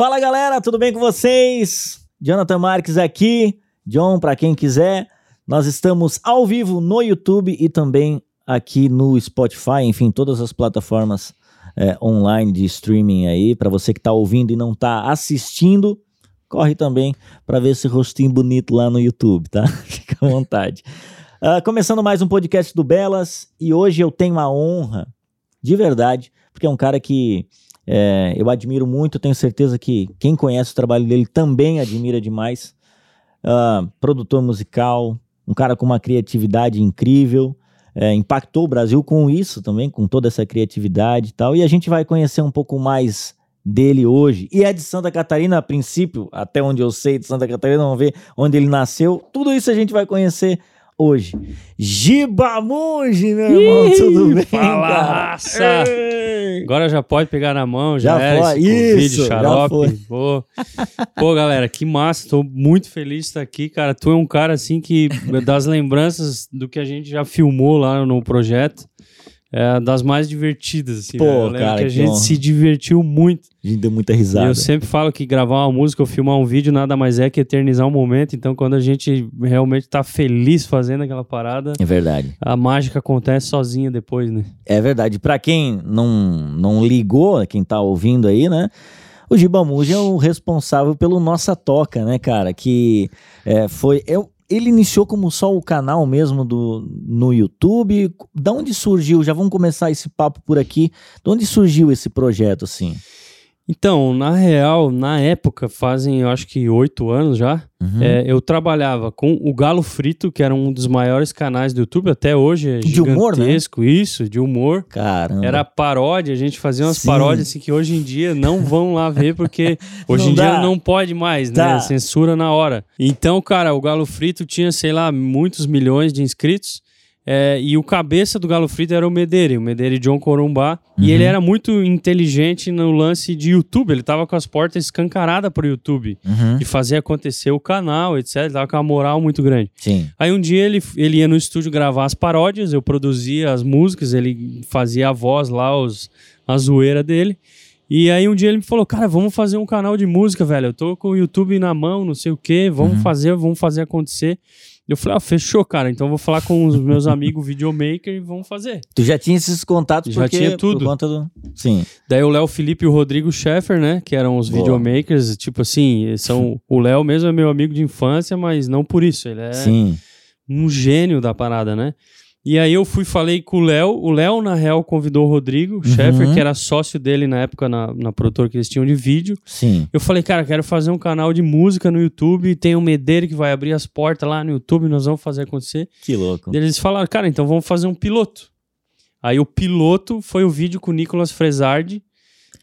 Fala galera, tudo bem com vocês? Jonathan Marques aqui. John, para quem quiser, nós estamos ao vivo no YouTube e também aqui no Spotify, enfim, todas as plataformas é, online de streaming aí. Para você que está ouvindo e não está assistindo, corre também para ver esse rostinho bonito lá no YouTube, tá? Fica à vontade. Uh, começando mais um podcast do Belas e hoje eu tenho a honra, de verdade, porque é um cara que é, eu admiro muito, tenho certeza que quem conhece o trabalho dele também admira demais. Uh, produtor musical, um cara com uma criatividade incrível, é, impactou o Brasil com isso também, com toda essa criatividade e tal. E a gente vai conhecer um pouco mais dele hoje. E é de Santa Catarina, a princípio, até onde eu sei de Santa Catarina, vamos ver onde ele nasceu. Tudo isso a gente vai conhecer hoje. Giba Monge, meu irmão, Ih, tudo bem? Fala, raça! Agora já pode pegar na mão, já, já era foi. isso, xarope. Pô. Pô, galera, que massa, tô muito feliz de estar aqui, cara. Tu é um cara, assim, que das lembranças do que a gente já filmou lá no projeto, é das mais divertidas, assim. Pô, eu cara, que a gente honra. se divertiu muito. A gente deu muita risada. E eu sempre falo que gravar uma música ou filmar um vídeo nada mais é que eternizar um momento. Então, quando a gente realmente tá feliz fazendo aquela parada. É verdade. A mágica acontece sozinha depois, né? É verdade. Para quem não, não ligou, quem tá ouvindo aí, né? O Gibamuji é o responsável pelo Nossa Toca, né, cara? Que é, foi. Eu, ele iniciou como só o canal mesmo do, no YouTube. Da onde surgiu? Já vamos começar esse papo por aqui. De onde surgiu esse projeto, assim? Então, na real, na época, fazem eu acho que oito anos já, uhum. é, eu trabalhava com o Galo Frito, que era um dos maiores canais do YouTube, até hoje é de humor, né? isso, de humor. Caramba. Era paródia, a gente fazia umas Sim. paródias assim que hoje em dia não vão lá ver, porque hoje em dá. dia não pode mais, tá. né? Censura na hora. Então, cara, o Galo Frito tinha, sei lá, muitos milhões de inscritos. É, e o cabeça do Galo Frito era o Medeiros, o Medeiros John Corumbá. Uhum. E ele era muito inteligente no lance de YouTube. Ele tava com as portas escancaradas pro YouTube. Uhum. E fazer acontecer o canal, etc. Ele tava com uma moral muito grande. Sim. Aí um dia ele, ele ia no estúdio gravar as paródias, eu produzia as músicas, ele fazia a voz lá, os, a zoeira dele. E aí um dia ele me falou, cara, vamos fazer um canal de música, velho. Eu tô com o YouTube na mão, não sei o quê, vamos uhum. fazer, vamos fazer acontecer. Eu falei, ah, fechou, cara. Então eu vou falar com os meus amigos videomaker e vamos fazer. Tu já tinha esses contatos já tinha tudo. por conta do... Sim. Daí o Léo Felipe e o Rodrigo Scheffer, né? Que eram os Boa. videomakers. Tipo assim, são... o Léo mesmo é meu amigo de infância, mas não por isso. Ele é Sim. um gênio da parada, né? E aí eu fui falei com o Léo. O Léo, na real, convidou o Rodrigo uhum. Sheffer, que era sócio dele na época na, na produtora que eles tinham de vídeo. Sim. Eu falei, cara, quero fazer um canal de música no YouTube. Tem o Medeiro que vai abrir as portas lá no YouTube, nós vamos fazer acontecer. Que louco. Eles falaram, cara, então vamos fazer um piloto. Aí o piloto foi o vídeo com o Nicolas Fresardi.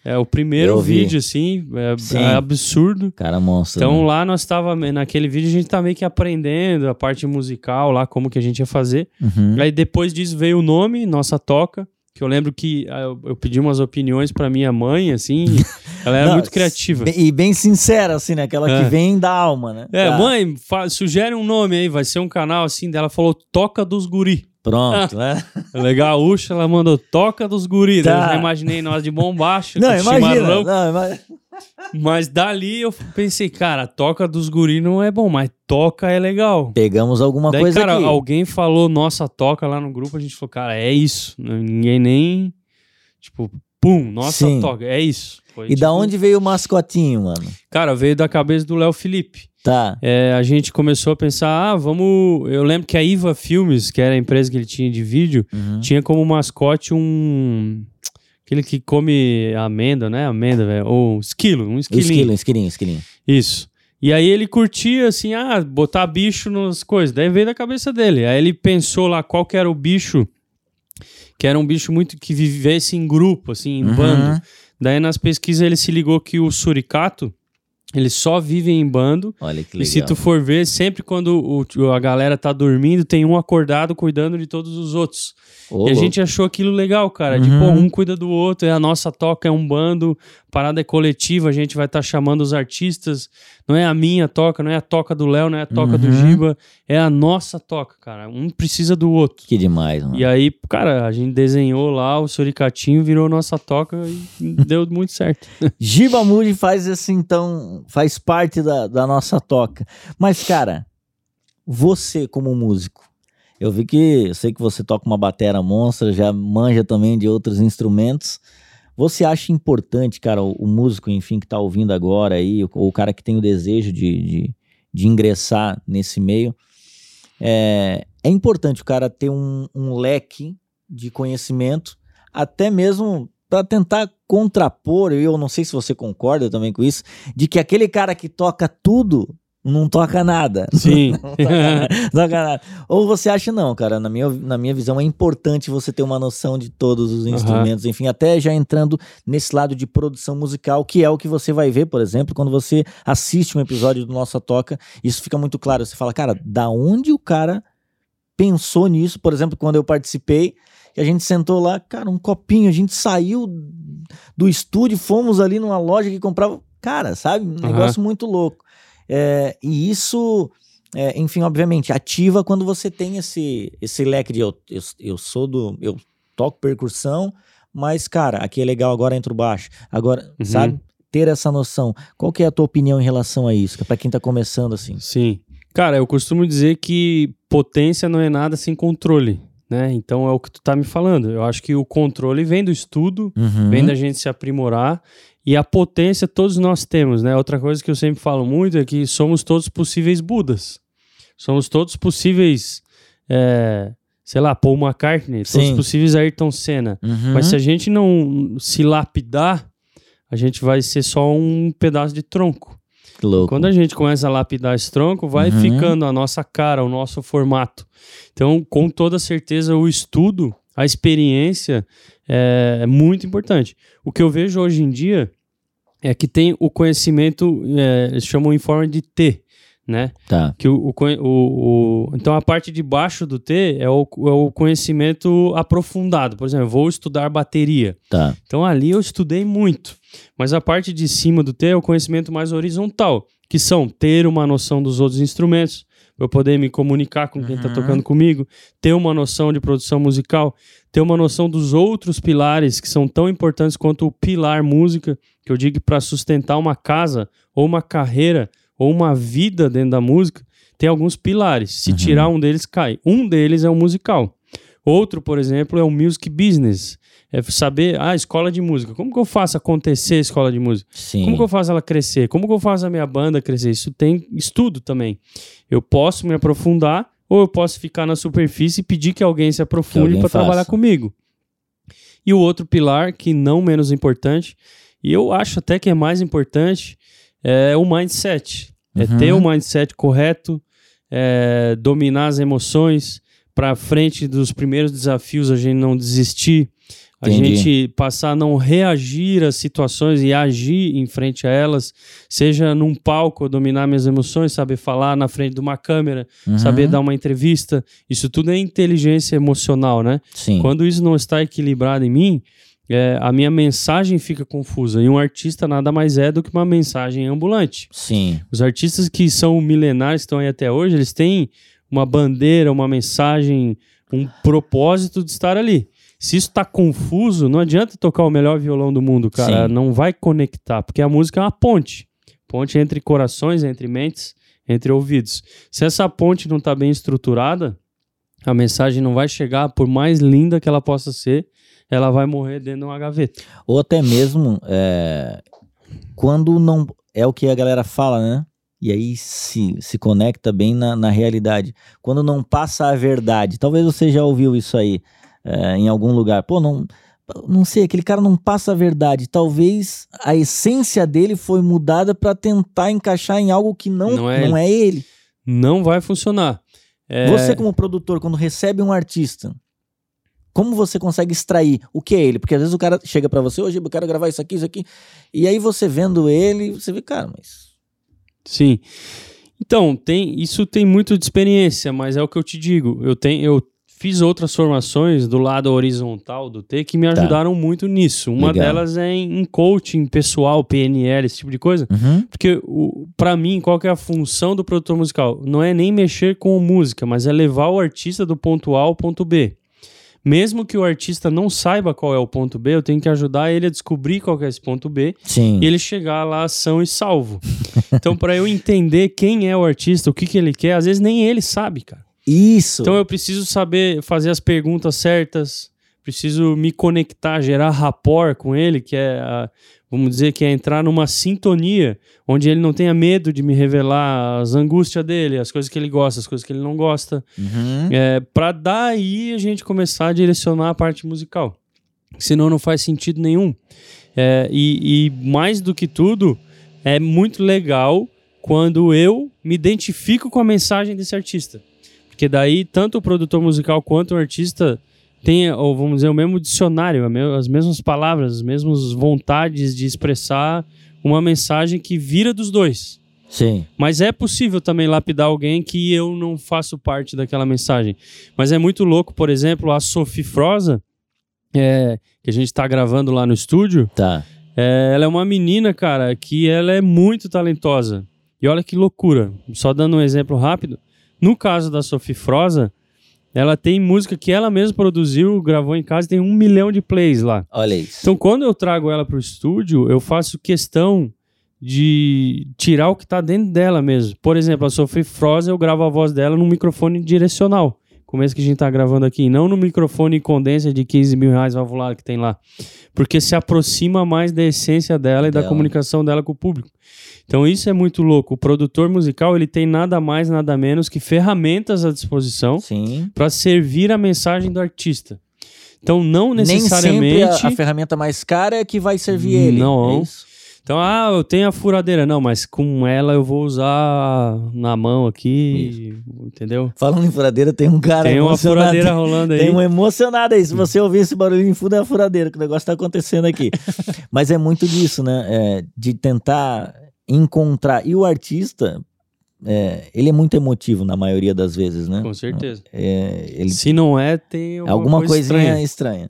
É o primeiro vídeo, assim, é, é, absurdo. Cara monstro. Então né? lá nós tava, naquele vídeo a gente tá meio que aprendendo a parte musical lá, como que a gente ia fazer. Uhum. Aí depois disso veio o nome, Nossa Toca, que eu lembro que ah, eu, eu pedi umas opiniões para minha mãe, assim, ela era Não, muito criativa. E bem sincera, assim, né? Aquela é. que vem da alma, né? É, tá. mãe, sugere um nome aí, vai ser um canal assim, dela falou Toca dos Guri. Pronto, né? Legal, Uxa, ela mandou toca dos guris. Tá. Eu já imaginei nós de bombacho, não, imagina, não, imagina. Mas dali eu pensei, cara, toca dos guris não é bom, mas toca é legal. Pegamos alguma Daí, coisa cara, aqui. alguém falou nossa toca lá no grupo, a gente falou, cara, é isso. Ninguém nem, tipo, pum, nossa Sim. toca, é isso. Foi, e tipo... da onde veio o mascotinho, mano? Cara, veio da cabeça do Léo Felipe. Tá. É, a gente começou a pensar, ah, vamos. Eu lembro que a Iva Filmes, que era a empresa que ele tinha de vídeo, uhum. tinha como mascote um. Aquele que come amêndoa, né? Amêndoa, velho. Ou um esquilo, um esquilinho. Esquilo, esquilinho, esquilinho. Isso. E aí ele curtia, assim, ah, botar bicho nas coisas. Daí veio da cabeça dele. Aí ele pensou lá qual que era o bicho, que era um bicho muito que vivesse em grupo, assim, em uhum. bando. Daí nas pesquisas ele se ligou que o suricato eles só vivem em bando. Olha que legal. E se tu for ver, sempre quando o, a galera tá dormindo, tem um acordado cuidando de todos os outros. e a gente achou aquilo legal, cara. Uhum. De, pô, um cuida do outro, é a nossa toca é um bando parada é coletiva, a gente vai estar tá chamando os artistas. Não é a minha toca, não é a toca do Léo, não é a toca uhum. do Giba, é a nossa toca, cara. Um precisa do outro. Que demais, mano. E aí, cara, a gente desenhou lá, o Suricatinho virou nossa toca e deu muito certo. Giba Moody faz assim, então, faz parte da, da nossa toca. Mas, cara, você como músico, eu vi que eu sei que você toca uma batera monstra, já manja também de outros instrumentos. Você acha importante, cara, o, o músico, enfim, que está ouvindo agora aí, ou o cara que tem o desejo de, de, de ingressar nesse meio, é, é, importante o cara ter um, um leque de conhecimento, até mesmo para tentar contrapor, eu não sei se você concorda também com isso, de que aquele cara que toca tudo não toca nada. Sim. não, toca nada, toca nada. Ou você acha, não, cara, na minha, na minha visão é importante você ter uma noção de todos os instrumentos, uhum. enfim, até já entrando nesse lado de produção musical, que é o que você vai ver, por exemplo, quando você assiste um episódio do Nossa Toca, isso fica muito claro. Você fala, cara, da onde o cara pensou nisso? Por exemplo, quando eu participei, que a gente sentou lá, cara, um copinho, a gente saiu do estúdio, fomos ali numa loja que comprava. Cara, sabe? Um uhum. negócio muito louco. É, e isso, é, enfim, obviamente, ativa quando você tem esse, esse leque de eu, eu, eu sou do. Eu toco percussão, mas, cara, aqui é legal, agora entra o baixo. Agora, uhum. sabe? Ter essa noção. Qual que é a tua opinião em relação a isso? Para quem tá começando assim. Sim. Cara, eu costumo dizer que potência não é nada sem controle. Né? Então é o que tu tá me falando. Eu acho que o controle vem do estudo, uhum. vem da gente se aprimorar e a potência todos nós temos, né? Outra coisa que eu sempre falo muito é que somos todos possíveis Budas. Somos todos possíveis, é, sei lá, Paul McCartney, Sim. todos possíveis Ayrton Senna. Uhum. Mas se a gente não se lapidar, a gente vai ser só um pedaço de tronco. Quando a gente começa a lapidar esse tronco, vai uhum. ficando a nossa cara, o nosso formato. Então, com toda certeza, o estudo, a experiência é, é muito importante. O que eu vejo hoje em dia é que tem o conhecimento, é, eles chamam em forma de T, né? Tá. Que o, o, o, então a parte de baixo do T é o, é o conhecimento aprofundado. Por exemplo, eu vou estudar bateria. Tá. Então ali eu estudei muito. Mas a parte de cima do T é o conhecimento mais horizontal, que são ter uma noção dos outros instrumentos, eu poder me comunicar com quem está uhum. tocando comigo, ter uma noção de produção musical, ter uma noção dos outros pilares que são tão importantes quanto o pilar música, que eu digo para sustentar uma casa ou uma carreira ou uma vida dentro da música, tem alguns pilares. Se uhum. tirar um deles, cai. Um deles é o musical. Outro, por exemplo, é o music business. É saber, ah, escola de música. Como que eu faço acontecer a escola de música? Sim. Como que eu faço ela crescer? Como que eu faço a minha banda crescer? Isso tem estudo também. Eu posso me aprofundar ou eu posso ficar na superfície e pedir que alguém se aprofunde para trabalhar comigo. E o outro pilar, que não menos importante, e eu acho até que é mais importante, é o mindset. É uhum. É ter o mindset correto, é dominar as emoções, para frente dos primeiros desafios a gente não desistir, a Entendi. gente passar a não reagir às situações e agir em frente a elas, seja num palco, dominar minhas emoções, saber falar na frente de uma câmera, uhum. saber dar uma entrevista. Isso tudo é inteligência emocional, né? Sim. Quando isso não está equilibrado em mim, é, a minha mensagem fica confusa. E um artista nada mais é do que uma mensagem ambulante. Sim. Os artistas que são milenares, que estão aí até hoje, eles têm uma bandeira, uma mensagem, um propósito de estar ali. Se isso tá confuso, não adianta tocar o melhor violão do mundo, cara. Sim. Não vai conectar, porque a música é uma ponte. Ponte entre corações, entre mentes, entre ouvidos. Se essa ponte não tá bem estruturada, a mensagem não vai chegar, por mais linda que ela possa ser, ela vai morrer dentro de uma gaveta. Ou até mesmo é, quando não. É o que a galera fala, né? E aí se, se conecta bem na, na realidade. Quando não passa a verdade. Talvez você já ouviu isso aí é, em algum lugar. Pô, não, não sei, aquele cara não passa a verdade. Talvez a essência dele foi mudada para tentar encaixar em algo que não, não, é, não é ele. Não vai funcionar. É... Você, como produtor, quando recebe um artista, como você consegue extrair o que é ele? Porque às vezes o cara chega para você, hoje eu quero gravar isso aqui, isso aqui. E aí você vendo ele, você vê, cara, mas. Sim. Então, tem, isso tem muito de experiência, mas é o que eu te digo. Eu tenho, eu fiz outras formações do lado horizontal do T que me tá. ajudaram tá. muito nisso. Uma Legal. delas é em, coaching pessoal, PNL, esse tipo de coisa. Uhum. Porque, para mim, qual é a função do produtor musical? Não é nem mexer com música, mas é levar o artista do ponto A ao ponto B. Mesmo que o artista não saiba qual é o ponto B, eu tenho que ajudar ele a descobrir qual é esse ponto B Sim. e ele chegar lá são e salvo. então, para eu entender quem é o artista, o que, que ele quer, às vezes nem ele sabe, cara. Isso. Então eu preciso saber fazer as perguntas certas, preciso me conectar, gerar rapport com ele, que é, a, vamos dizer, que é entrar numa sintonia onde ele não tenha medo de me revelar as angústias dele, as coisas que ele gosta, as coisas que ele não gosta, uhum. é, para daí a gente começar a direcionar a parte musical. Senão não faz sentido nenhum. É, e, e mais do que tudo, é muito legal quando eu me identifico com a mensagem desse artista. Porque daí, tanto o produtor musical quanto o artista tem, ou vamos dizer, o mesmo dicionário, as mesmas palavras, as mesmas vontades de expressar uma mensagem que vira dos dois. Sim. Mas é possível também lapidar alguém que eu não faço parte daquela mensagem. Mas é muito louco, por exemplo, a Sophie Froza, é, que a gente está gravando lá no estúdio. Tá. É, ela é uma menina, cara, que ela é muito talentosa. E olha que loucura. Só dando um exemplo rápido. No caso da Sophie Froza, ela tem música que ela mesma produziu, gravou em casa e tem um milhão de plays lá. Olha isso. Então, quando eu trago ela pro estúdio, eu faço questão de tirar o que tá dentro dela mesmo. Por exemplo, a Sophie Froza, eu gravo a voz dela num microfone direcional. Como esse que a gente tá gravando aqui, não no microfone condensa de 15 mil reais valvulado que tem lá. Porque se aproxima mais da essência dela e da comunicação dela com o público. Então isso é muito louco. O produtor musical ele tem nada mais, nada menos que ferramentas à disposição para servir a mensagem do artista. Então não necessariamente Nem sempre a, a ferramenta mais cara é que vai servir ele. Não. É então, ah, eu tenho a furadeira. Não, mas com ela eu vou usar na mão aqui, Isso. entendeu? Falando em furadeira, tem um cara Tem uma furadeira rolando aí. Tem um emocionado aí. Se você ouvir esse barulho em fundo, é a furadeira, que o negócio tá acontecendo aqui. mas é muito disso, né? É, de tentar encontrar. E o artista, é, ele é muito emotivo na maioria das vezes, né? Com certeza. É, ele, Se não é, tem alguma, alguma coisinha estranha. estranha.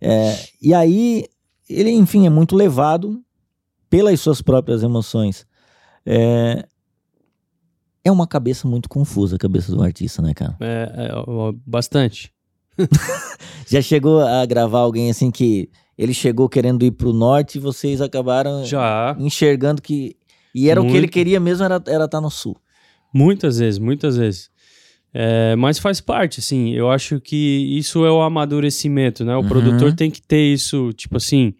é, e aí, ele, enfim, é muito levado pelas suas próprias emoções. É, é uma cabeça muito confusa a cabeça do artista, né, cara? É, é bastante. Já chegou a gravar alguém assim que ele chegou querendo ir pro norte e vocês acabaram Já. enxergando que. E era Muito. o que ele queria mesmo, era estar tá no sul. Muitas vezes, muitas vezes. É, mas faz parte, assim. Eu acho que isso é o amadurecimento, né? O uhum. produtor tem que ter isso, tipo assim.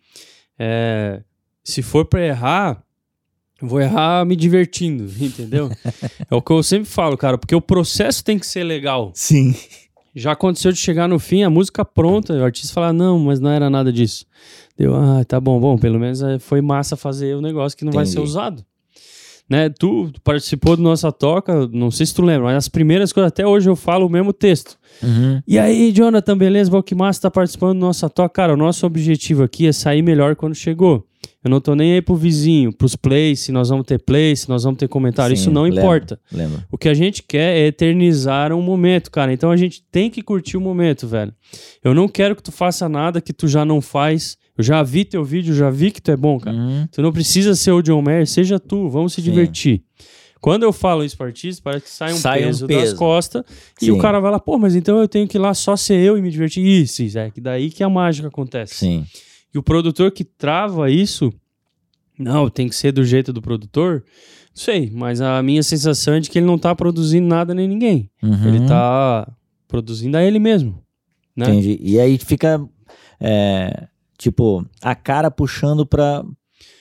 É, se for para errar, vou errar me divertindo, entendeu? é o que eu sempre falo, cara, porque o processo tem que ser legal. Sim. Já aconteceu de chegar no fim, a música pronta, o artista falar, não, mas não era nada disso. Deu, ah, tá bom, bom, pelo menos eh, foi massa fazer o negócio que não Entendi. vai ser usado. Né, tu, participou da nossa toca, não sei se tu lembra, mas as primeiras coisas, até hoje eu falo o mesmo texto. Uhum. E aí, Jonathan, beleza? Bom, que massa tá participando da nossa toca. Cara, o nosso objetivo aqui é sair melhor quando chegou. Eu não tô nem aí pro vizinho, pros plays, se nós vamos ter plays, se nós vamos ter comentário. Sim, Isso não lembra, importa. Lembra. O que a gente quer é eternizar um momento, cara. Então a gente tem que curtir o momento, velho. Eu não quero que tu faça nada que tu já não faz. Eu já vi teu vídeo, já vi que tu é bom, cara. Uhum. Tu não precisa ser o John Mayer, seja tu, vamos se Sim. divertir. Quando eu falo isso para artista, parece que sai um, sai peso, um peso, das costas Sim. e o cara vai lá, pô, mas então eu tenho que ir lá só ser eu e me divertir. Isso, é que daí que a mágica acontece. Sim. E o produtor que trava isso, não, tem que ser do jeito do produtor. Não sei, mas a minha sensação é de que ele não tá produzindo nada nem ninguém. Uhum. Ele tá produzindo a ele mesmo. Né? Entendi. E aí fica, é, tipo, a cara puxando pra,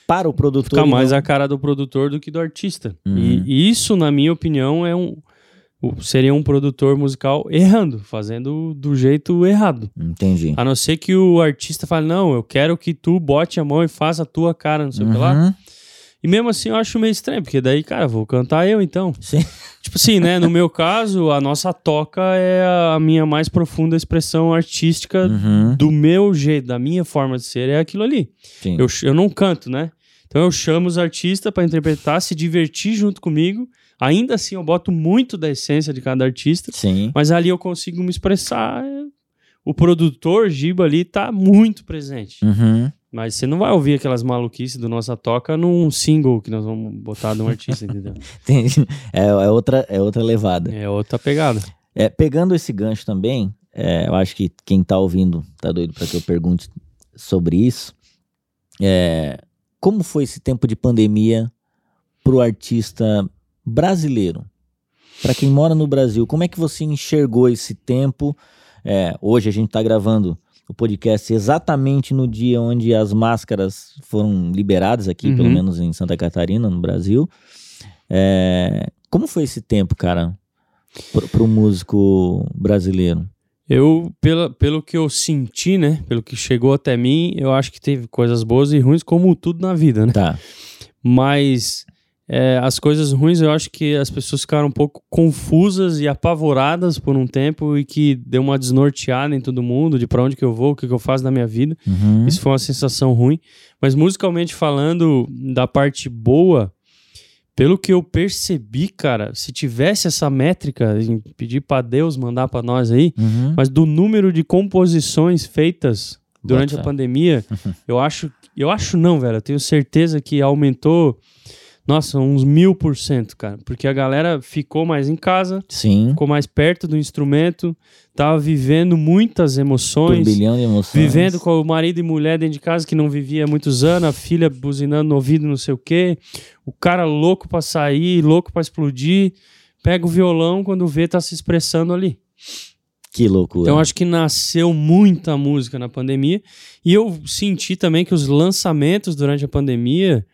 para o produtor. Fica mais não... a cara do produtor do que do artista. Uhum. E, e, isso, na minha opinião, é um, seria um produtor musical errando, fazendo do jeito errado. Entendi. A não ser que o artista fale, não, eu quero que tu bote a mão e faça a tua cara, não sei o que lá. Uhum. E mesmo assim eu acho meio estranho, porque daí, cara, vou cantar eu então. Sim. Tipo assim, né? No meu caso, a nossa toca é a minha mais profunda expressão artística uhum. do meu jeito, da minha forma de ser, é aquilo ali. Sim. Eu, eu não canto, né? Então eu chamo os artistas para interpretar, se divertir junto comigo Ainda assim, eu boto muito da essência de cada artista. Sim. Mas ali eu consigo me expressar. O produtor, Giba, ali tá muito presente. Uhum. Mas você não vai ouvir aquelas maluquices do Nossa Toca num single que nós vamos botar de um artista, entendeu? é, é, outra, é outra levada. É outra pegada. É, pegando esse gancho também, é, eu acho que quem tá ouvindo tá doido para que eu pergunte sobre isso. É, como foi esse tempo de pandemia pro artista brasileiro? Para quem mora no Brasil, como é que você enxergou esse tempo? É, hoje a gente está gravando o podcast exatamente no dia onde as máscaras foram liberadas aqui, uhum. pelo menos em Santa Catarina, no Brasil. É, como foi esse tempo, cara, para o músico brasileiro? Eu, pela, pelo que eu senti, né, pelo que chegou até mim, eu acho que teve coisas boas e ruins, como tudo na vida, né? Tá. Mas é, as coisas ruins, eu acho que as pessoas ficaram um pouco confusas e apavoradas por um tempo e que deu uma desnorteada em todo mundo de para onde que eu vou, o que, que eu faço da minha vida. Uhum. Isso foi uma sensação ruim. Mas musicalmente falando, da parte boa, pelo que eu percebi, cara, se tivesse essa métrica, pedir para Deus mandar para nós aí, uhum. mas do número de composições feitas durante Bota. a pandemia, eu acho, eu acho não, velho, eu tenho certeza que aumentou nossa, uns mil por cento, cara. Porque a galera ficou mais em casa, Sim. ficou mais perto do instrumento, tava vivendo muitas emoções. Um bilhão de emoções. Vivendo com o marido e mulher dentro de casa que não vivia há muitos anos, a filha buzinando no ouvido, não sei o quê. O cara louco pra sair, louco pra explodir. Pega o violão quando vê, tá se expressando ali. Que loucura. Então acho que nasceu muita música na pandemia. E eu senti também que os lançamentos durante a pandemia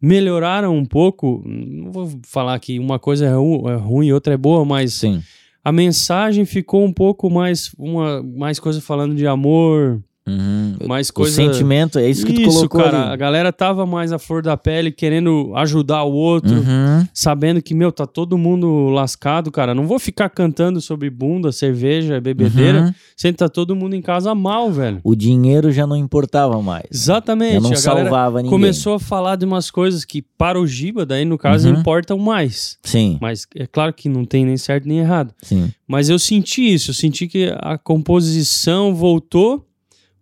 melhoraram um pouco. Não vou falar que uma coisa é, ru é ruim e outra é boa, mas Sim. a mensagem ficou um pouco mais uma mais coisa falando de amor, Uhum. Mais coisa... O sentimento, é isso que isso, tu colocou cara, ali. a galera tava mais à flor da pele, querendo ajudar o outro, Uhum. sabendo que, meu, tá todo mundo lascado, cara. Não vou ficar cantando sobre bunda, cerveja, bebedeira, Uhum. sendo que tá todo mundo em casa mal, velho. O dinheiro já não importava mais. Exatamente. Já não a salvava ninguém. começou a falar de umas coisas que para o Giba, daí no caso, Uhum. importam mais. Sim, Mas é claro que não tem nem certo nem errado. sim. Mas eu senti isso, eu senti que a composição voltou.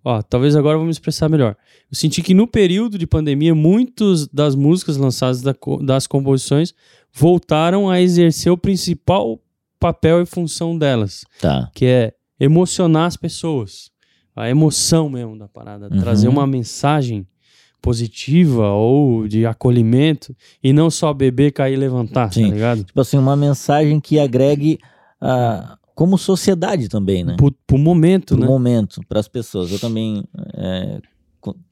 Ó, talvez agora eu vou me expressar melhor. Eu senti que no período de pandemia, muitas das músicas lançadas da das composições voltaram a exercer o principal papel e função delas, Tá. que é emocionar as pessoas. A emoção mesmo da parada, Uhum. trazer uma mensagem positiva ou de acolhimento e não só beber, cair e levantar, Sim. tá ligado? Tipo assim, uma mensagem que agregue a como sociedade também, né? Pro momento, Pro né? momento, para as pessoas. Eu também é,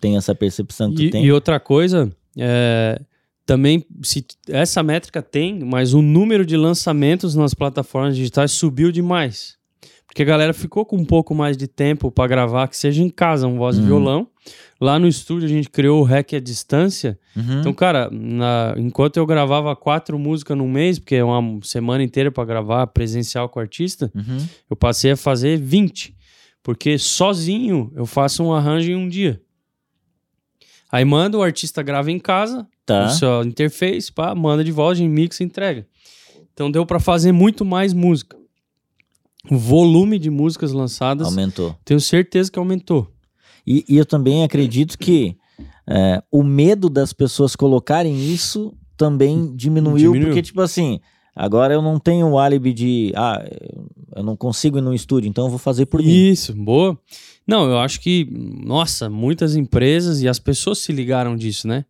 tenho essa percepção que tu E, tem. e outra coisa, é, também se essa métrica tem, mas o número de lançamentos nas plataformas digitais subiu demais. Porque a galera ficou com um pouco mais de tempo para gravar, que seja em casa, um voz e Uhum. violão. Lá no estúdio a gente criou o REC à distância. Uhum. Então, cara, na- enquanto eu gravava quatro músicas no mês, porque é uma semana inteira para gravar presencial com o artista, Uhum. eu passei a fazer 20. Porque sozinho eu faço um arranjo em um dia. Aí manda, o artista grava em casa, Tá. o seu interface, pá, manda de volta, gente mixa e entrega. Então deu pra fazer muito mais música. O volume de músicas lançadas, Aumentou. tenho certeza que aumentou. E, e eu também acredito que é, o medo das pessoas colocarem isso também diminuiu, Diminuiu. porque, tipo assim, agora eu não tenho o álibi de, ah, eu não consigo ir no estúdio, então eu vou fazer por mim. Isso, boa. Não, eu acho que, nossa, muitas empresas e as pessoas se ligaram disso, né?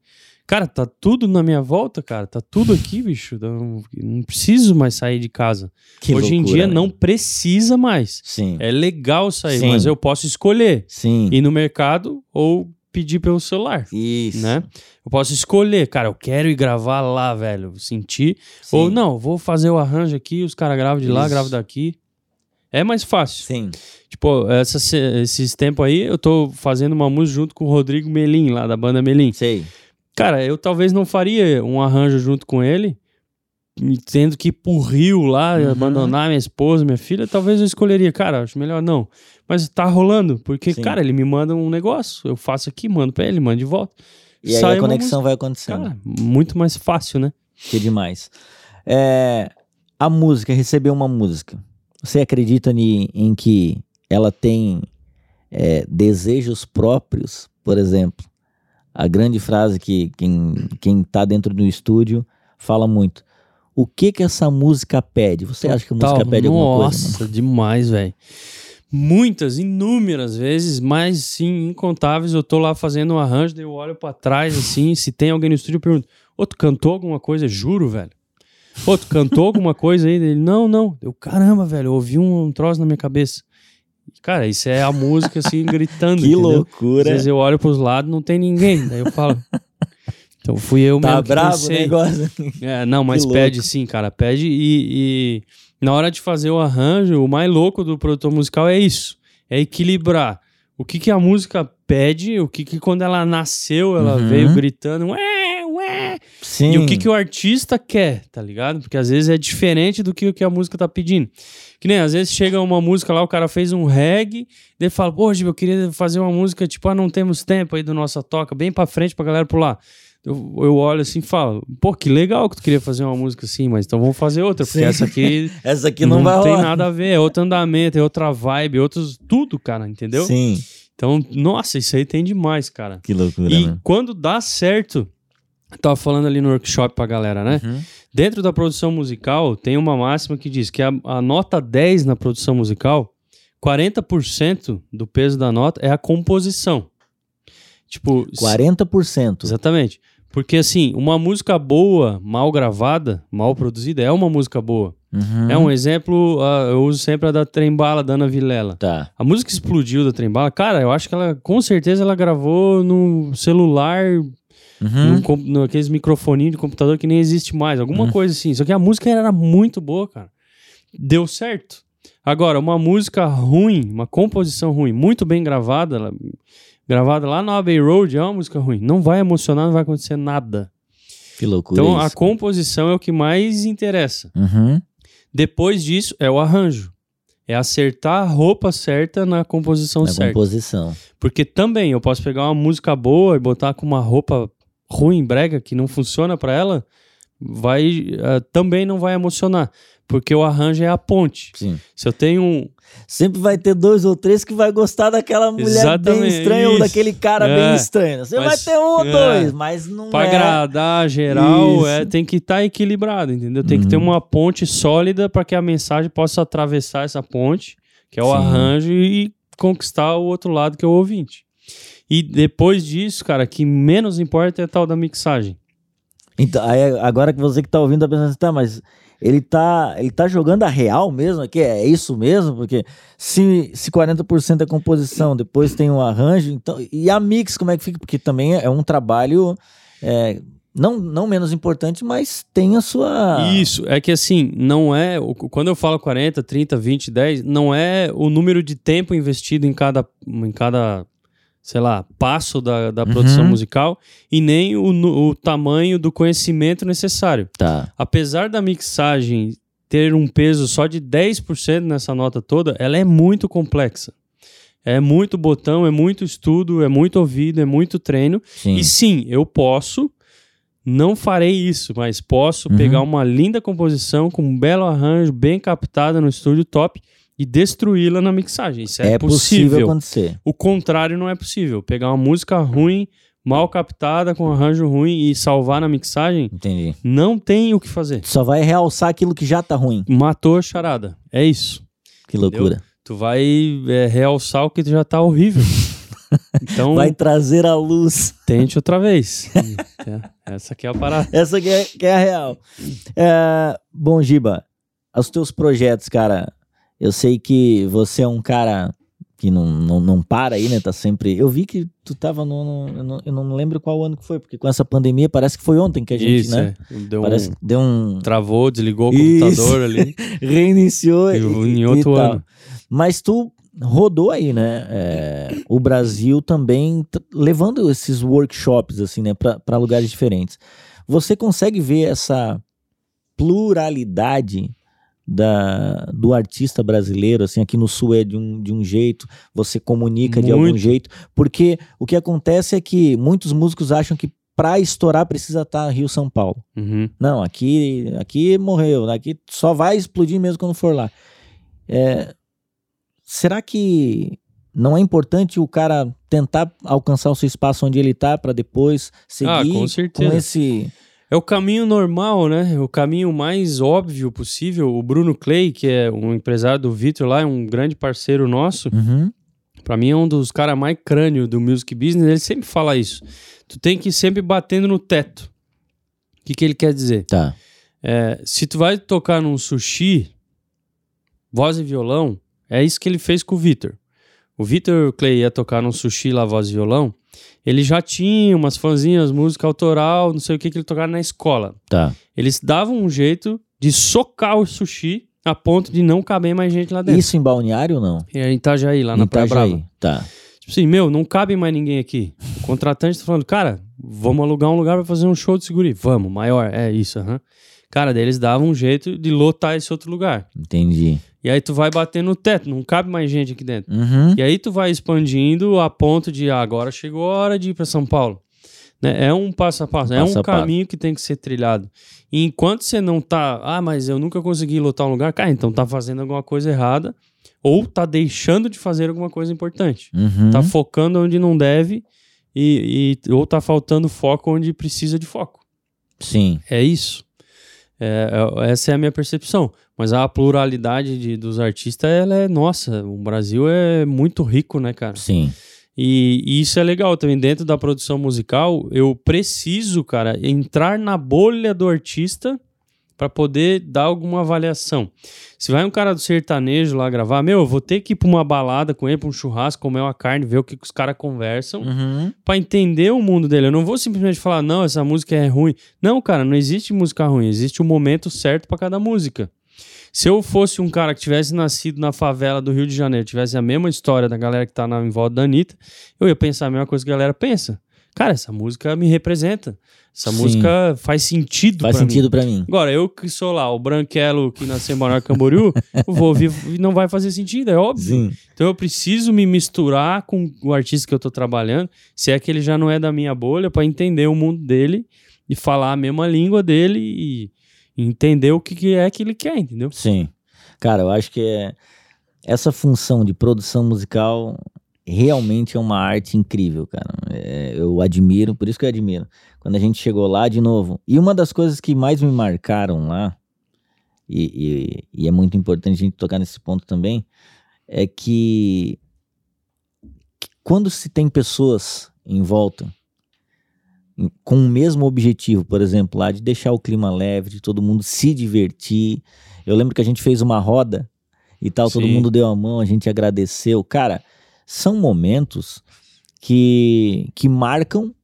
Cara, tá tudo na minha volta, cara. Tá tudo aqui, bicho. Não, não preciso mais sair de casa. Que Hoje em loucura, dia né? não precisa mais. Sim, É legal sair, Sim. mas eu posso escolher sim. ir no mercado ou pedir pelo celular, Isso. né? Eu posso escolher, cara, eu quero ir gravar lá, velho, sentir. Sim. Ou não, vou fazer o arranjo aqui, os caras gravam de lá, Isso. gravam daqui. É mais fácil. Sim. Tipo, essa, esses tempos aí, eu tô fazendo uma música junto com o Rodrigo Melim, lá da banda Melim. Sei. Cara, eu talvez não faria um arranjo junto com ele, tendo que ir pro Rio lá, Uhum. abandonar minha esposa, minha filha, talvez eu escolheria, cara, acho melhor não. Mas tá rolando, porque, Sim. cara, ele me manda um negócio, eu faço aqui, mando pra ele, mando de volta. E aí a conexão vai acontecendo. Cara, muito mais fácil, né? Que demais. É, a música, receber uma música. Você acredita em, em que ela tem é, desejos próprios? Por exemplo, a grande frase que quem, quem tá dentro do estúdio fala muito. O que que essa música pede? Você acha que a música pede Nossa, alguma coisa? Nossa, demais, velho. Muitas, inúmeras vezes, mais sim, incontáveis. Eu tô lá fazendo um arranjo, daí eu olho pra trás, assim, se tem alguém no estúdio, eu pergunto: Ô, tu cantou alguma coisa? Juro, velho. Ô, tu cantou alguma coisa aí? Ele, não, não. Eu, caramba, velho, eu ouvi um, um troço na minha cabeça. Cara, isso é a música, assim, gritando. Que entendeu? loucura. Às vezes eu olho pros lados não tem ninguém. Daí eu falo. Então fui eu Tá mesmo que bravo o negócio? É, não, mas pede sim, cara. Pede e, e na hora de fazer o arranjo, o mais louco do produtor musical é isso. É equilibrar o que, que a música pede, o que, que quando ela nasceu, ela Uhum. veio gritando. Sim. E o que, que o artista quer, tá ligado? Porque às vezes é diferente do que o que a música tá pedindo. Que nem, às vezes chega uma música lá, o cara fez um reggae, daí fala, pô, Giba, eu queria fazer uma música, tipo, ah, não temos tempo aí do nossa toca, bem pra frente pra galera pular. Eu, eu olho assim e falo, pô, que legal que tu queria fazer uma música assim, mas então vamos fazer outra, porque Sim. essa aqui Essa aqui não, vai tem rolar. nada a ver, é outro andamento, é outra vibe, outros, tudo, cara, entendeu? Sim. Então, nossa, isso aí tem demais, cara. Que loucura, E né? quando dá certo, eu tava falando ali no workshop pra galera, né? Uhum. Dentro da produção musical, tem uma máxima que diz que a, a nota 10 na produção musical, 40% do peso da nota é a composição. Tipo, se- 40%. exatamente. Porque assim, uma música boa, mal gravada, mal produzida, é uma música boa. Uhum. É um exemplo, ah, eu uso sempre a da Trembala, da Ana Vilela. Tá. A música explodiu da Trembala, cara, eu acho que ela, com certeza, ela gravou no celular, Uhum. num naqueles microfoninhos de computador que nem existe mais, alguma Hum. coisa assim. Só que a música era muito boa, cara. Deu certo. Agora, uma música ruim, uma composição ruim, muito bem gravada, ela- gravada lá no Abbey Road, é uma música ruim. Não vai emocionar, não vai acontecer nada. Que loucura Então, a isso. composição é o que mais interessa. Uhum. Depois disso, é o arranjo. É acertar a roupa certa na composição Na certa. composição. Porque também eu posso pegar uma música boa e botar com uma roupa ruim, brega, que não funciona pra ela, vai eh, também não vai emocionar, porque o arranjo é a ponte. Sim. Se eu tenho um, Sempre vai ter dois ou três que vai gostar daquela mulher bem Exatamente, estranha ou isso. daquele cara É. bem estranho. Você vai Mas- ter um ou é. dois, mas não para é. agradar geral, Isso. é, tem que estar equilibrado, entendeu? Tem que ter Uhum. uma ponte sólida para que a mensagem possa atravessar essa ponte, que é o Sim. arranjo e conquistar o outro lado que é o ouvinte. E depois disso, cara, que menos importa é a tal da mixagem. Então, aí, agora que você que tá ouvindo tá pensando assim, tá, mas ele tá, ele tá jogando a real mesmo aqui? É isso mesmo? Porque se, se 40% é composição, depois tem o arranjo, então, e a mix, como é que fica? Porque também é um trabalho é, não, não menos importante, mas tem a sua... Isso, é que assim, não é. Quando eu falo 40, 30, 20, 10, não é o número de tempo investido em cada, em cada sei lá, passo da, da produção Uhum. musical e nem o, o tamanho do conhecimento necessário. Tá. Apesar da mixagem ter um peso só de 10% nessa nota toda, ela é muito complexa. É muito botão, é muito estudo, é muito ouvido, é muito treino. Sim. E sim, eu posso, não farei isso, mas posso Uhum. pegar uma linda composição com um belo arranjo, bem captada no estúdio top e destruí-la na mixagem. Isso é, é possível possível. acontecer. O contrário não é possível. Pegar uma música ruim, mal captada, com arranjo ruim e salvar na mixagem, Entendi. não tem o que fazer. Só vai realçar aquilo que já tá ruim. Matou a charada. É isso. Que loucura. Tu vai é, realçar o que já tá horrível. Então, Vai trazer a luz. tente outra vez. É, Essa aqui é a parada. Essa que é, que é a real. É, bom, Giba, os teus projetos, cara, eu sei que você é um cara que não, não, não para aí, né? Tá sempre. Eu vi que tu tava no. no- eu, não, eu não lembro qual ano que foi, porque com essa pandemia parece que foi ontem que a gente, Isso, né? é. Deu Parece um... deu um. Travou, desligou o Isso. computador ali. Reiniciou E e, em e outro tal. ano. Mas tu rodou aí, né? É, o Brasil também levando esses workshops, assim, né? Para lugares diferentes. Você consegue ver essa pluralidade da, do artista brasileiro, assim, aqui no Sul é de um, de um jeito, você comunica de algum Muito. jeito, porque o que acontece é que muitos músicos acham que para estourar precisa estar tá Rio São Paulo. Uhum. Não, aqui aqui morreu, aqui só vai explodir mesmo quando for lá. É, será que não é importante o cara tentar alcançar o seu espaço onde ele está para depois seguir ah, com, com esse é o caminho normal, né? O caminho mais óbvio possível. O Bruno Clay, que é um empresário do Vitor lá, é um grande parceiro nosso. Uhum. Para mim é um dos caras mais crânio do music business. Ele sempre fala isso. Tu tem que ir sempre batendo no teto. O que, que ele quer dizer? Tá. É, se tu vai tocar num sushi, voz e violão, é isso que ele fez com o Vitor. O Vitor Clay ia tocar num sushi lá, voz e violão ele já tinha umas fãzinhas, música autoral, não sei o que, que ele tocava na escola. Tá. Eles davam um jeito de socar o sushi a ponto de não caber mais gente lá dentro. Isso em Balneário ou não? É em Itajaí, lá na Praia Brava. Tá. Tipo assim, meu, não cabe mais ninguém aqui. O contratante tá falando, cara, vamos alugar um lugar pra fazer um show de seguri. Vamos, maior, é isso, aham. Uhum. Cara, daí eles davam um jeito de lotar esse outro lugar. Entendi. E aí tu vai batendo no teto, não cabe mais gente aqui dentro. Uhum. E aí tu vai expandindo a ponto de ah, agora chegou a hora de ir para São Paulo. Né? É um passo a passo, é um caminho que tem que ser trilhado. E enquanto você não tá, ah, mas eu nunca consegui lotar um lugar, cara, então tá fazendo alguma coisa errada ou tá deixando de fazer alguma coisa importante. Uhum. Tá focando onde não deve e, e, ou tá faltando foco onde precisa de foco. Sim. É isso. É, é, essa é a minha percepção. Mas a pluralidade de, dos artistas, ela é nossa. O Brasil é muito rico, né, cara? Sim. E, e, isso é legal também. Dentro da produção musical, eu preciso, cara, entrar na bolha do artista para poder dar alguma avaliação. Se vai um cara do sertanejo lá gravar, meu, eu vou ter que ir pra uma balada com ele, pra um churrasco, comer uma carne, ver o que, que os caras conversam, uhum. para entender o mundo dele. Eu não vou simplesmente falar, não, essa música é ruim. Não, cara, não existe música ruim, existe o um momento certo para cada música. Se eu fosse um cara que tivesse nascido na favela do Rio de Janeiro, tivesse a mesma história da galera que tá na, em volta da Anitta, eu ia pensar a mesma coisa que a galera pensa. Cara, essa música me representa. Essa Sim. música faz sentido Faz pra sentido para mim. Agora, eu que sou lá, o branquelo que nasceu em Manoel Camboriú, vou ouvir não vai fazer sentido, é óbvio. Sim. Então eu preciso me misturar com o artista que eu tô trabalhando, se é que ele já não é da minha bolha, para entender o mundo dele e falar a mesma língua dele e entender o que, que é que ele quer, entendeu? Sim. Cara, eu acho que é essa função de produção musical realmente é uma arte incrível, cara. É, eu admiro, por isso que eu admiro. Quando a gente chegou lá de novo. E uma das coisas que mais me marcaram lá, e, e, e é muito importante a gente tocar nesse ponto também, é que, que quando se tem pessoas em volta com o mesmo objetivo, por exemplo, lá de deixar o clima leve, de todo mundo se divertir. Eu lembro que a gente fez uma roda e tal, Sim. todo mundo deu a mão, a gente agradeceu. Cara, são momentos que, que marcam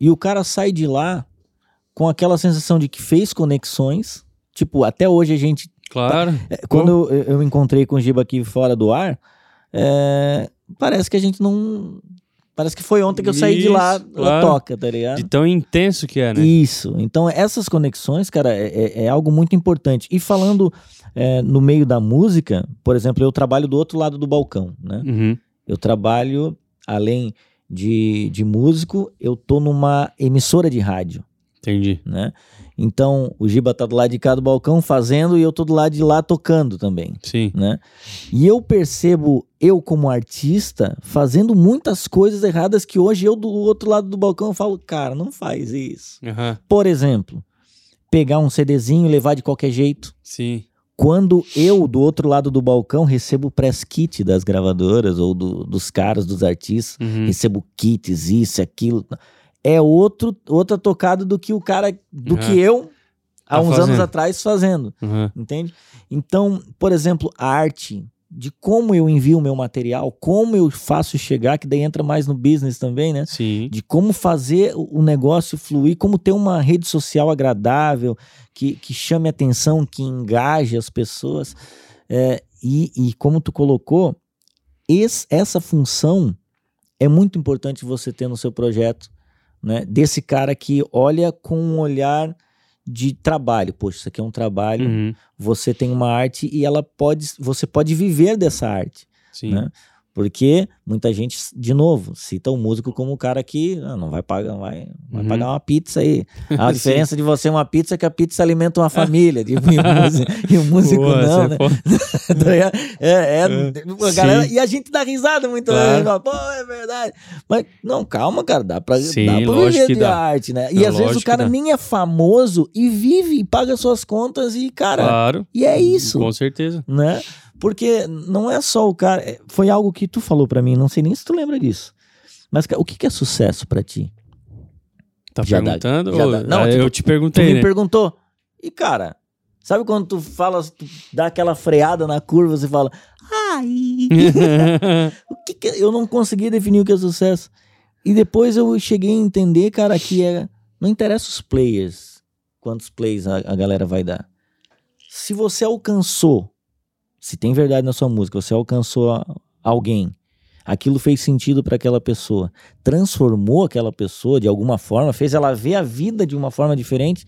e o cara sai de lá com aquela sensação de que fez conexões. Tipo, até hoje a gente. Claro. Tá, quando eu, eu encontrei com o Giba aqui fora do ar, é, parece que a gente não Parece que foi ontem que eu saí de lá claro. toca, tá ligado? De tão intenso que é, né? Isso. Então, essas conexões, cara, é, é, é algo muito importante. E falando é, no meio da música, por exemplo, eu trabalho do outro lado do balcão, né? Uhum. Eu trabalho, além de, de músico, eu tô numa emissora de rádio. Entendi. Né? Então, o Giba tá do lado de cá do balcão fazendo e eu tô do lado de lá tocando também. Sim. Né? E eu percebo, eu como artista, fazendo muitas coisas erradas que hoje eu do outro lado do balcão falo, cara, não faz isso. Uhum. Por exemplo, pegar um CDzinho e levar de qualquer jeito. Sim. Quando eu, do outro lado do balcão, recebo o press kit das gravadoras ou do, dos caras, dos artistas, uhum. recebo kits, isso, aquilo é outro, outra tocada do que o cara, do uhum. que eu, há tá uns fazendo. anos atrás, fazendo. Uhum. Entende? Então, por exemplo, a arte, de como eu envio o meu material, como eu faço chegar, que daí entra mais no business também, né? Sim. De como fazer o negócio fluir, como ter uma rede social agradável, que, que chame atenção, que engaje as pessoas. É, e, e como tu colocou, esse, essa função é muito importante você ter no seu projeto né? Desse cara que olha com um olhar de trabalho. Poxa, isso aqui é um trabalho. Uhum. Você tem uma arte e ela pode, você pode viver dessa arte, Sim. né? Porque muita gente, de novo, cita o músico como o cara que ah, não vai pagar, vai, vai uhum. pagar uma pizza aí. A diferença de você uma pizza é que a pizza alimenta uma família, tipo, e, o músico, e o músico Pô, não, é né? Tá é, é, é, a galera, e a gente dá risada muito claro. vezes, pô, é verdade. Mas não, calma, cara, dá pra, Sim, dá pra viver de dá. arte, né? E às vezes o cara nem é famoso e vive e paga suas contas e, cara, claro. e é isso. Com certeza. Né? Porque não é só o cara. É, foi algo que tu falou para mim, não sei nem se tu lembra disso. Mas o que, que é sucesso para ti? Tá já perguntando? Dá, dá. Não, tipo, eu te perguntei. Tu me né? perguntou. E cara, sabe quando tu fala, tu dá aquela freada na curva, você fala, ai, o que, que eu não consegui definir o que é sucesso. E depois eu cheguei a entender, cara, que é, não interessa os players, quantos plays a, a galera vai dar. Se você alcançou se tem verdade na sua música, você alcançou alguém, aquilo fez sentido para aquela pessoa, transformou aquela pessoa de alguma forma, fez ela ver a vida de uma forma diferente,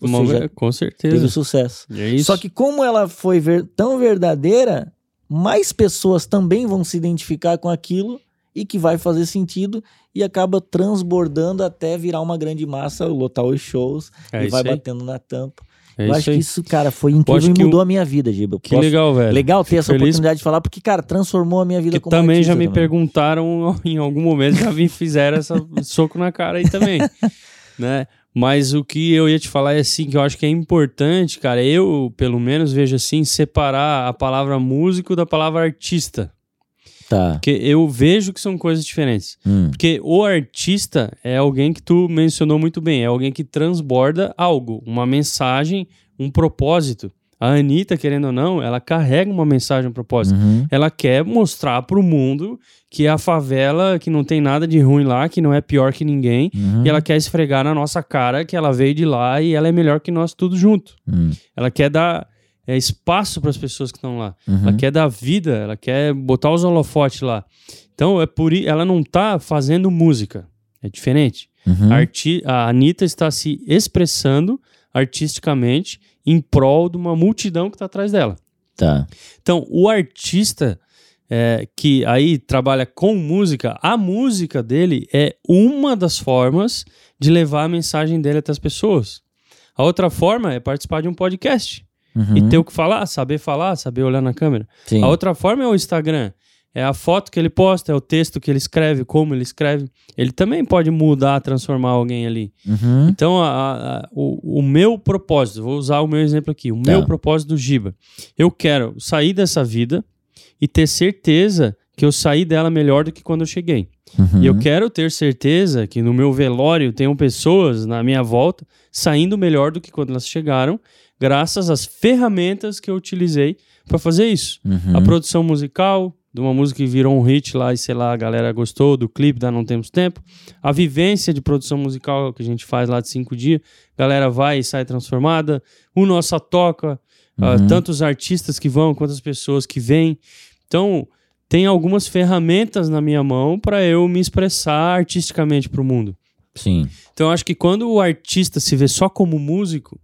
você já com certeza teve sucesso. É Só que como ela foi ver, tão verdadeira, mais pessoas também vão se identificar com aquilo e que vai fazer sentido e acaba transbordando até virar uma grande massa, lotar os shows é e vai aí. batendo na tampa. É eu acho aí. que isso, cara, foi incrível e mudou a minha vida, Giba. Que legal, velho. Legal ter Fico essa feliz... oportunidade de falar, porque, cara, transformou a minha vida que como também já me também. perguntaram em algum momento, já me fizeram essa soco na cara aí também, né? Mas o que eu ia te falar é assim, que eu acho que é importante, cara, eu, pelo menos, vejo assim, separar a palavra músico da palavra artista. Tá. Porque eu vejo que são coisas diferentes. Hum. Porque o artista é alguém que tu mencionou muito bem, é alguém que transborda algo, uma mensagem, um propósito. A Anitta, querendo ou não, ela carrega uma mensagem, um propósito. Uhum. Ela quer mostrar pro mundo que a favela, que não tem nada de ruim lá, que não é pior que ninguém, uhum. e ela quer esfregar na nossa cara que ela veio de lá e ela é melhor que nós tudo junto. Uhum. Ela quer dar é, espaço para as pessoas que estão lá. Uhum. Ela quer dar vida, ela quer botar os holofotes lá. Então, é por ela não está fazendo música. É diferente. Uhum. A, arti a Anitta está se expressando artisticamente em prol de uma multidão que está atrás dela. Tá. Então, o artista é, que aí trabalha com música, a música dele é uma das formas de levar a mensagem dele até as pessoas. A outra forma é participar de um podcast uhum. e ter o que falar, saber falar, saber olhar na câmera. Sim. A outra forma é o Instagram. É a foto que ele posta, é o texto que ele escreve, como ele escreve. Ele também pode mudar, transformar alguém ali. Uhum. Então, a, a, o, o, meu propósito, vou usar o meu exemplo aqui, o tá. meu propósito do Giba. Eu quero sair dessa vida e ter certeza que eu saí dela melhor do que quando eu cheguei. Uhum. E eu quero ter certeza que no meu velório tenham pessoas na minha volta saindo melhor do que quando elas chegaram graças às ferramentas que eu utilizei para fazer isso. Uhum. A produção musical, de uma música que virou um hit lá e sei lá, a galera gostou do clipe da Não Temos Tempo. A vivência de produção musical que a gente faz lá de cinco dias, a galera vai e sai transformada. O Nossa Toca, ah, uhum. uh, tantos artistas que vão, quantas pessoas que vêm. Então, tem algumas ferramentas na minha mão para eu me expressar artisticamente para o mundo. Sim. Então, acho que quando o artista se vê só como músico,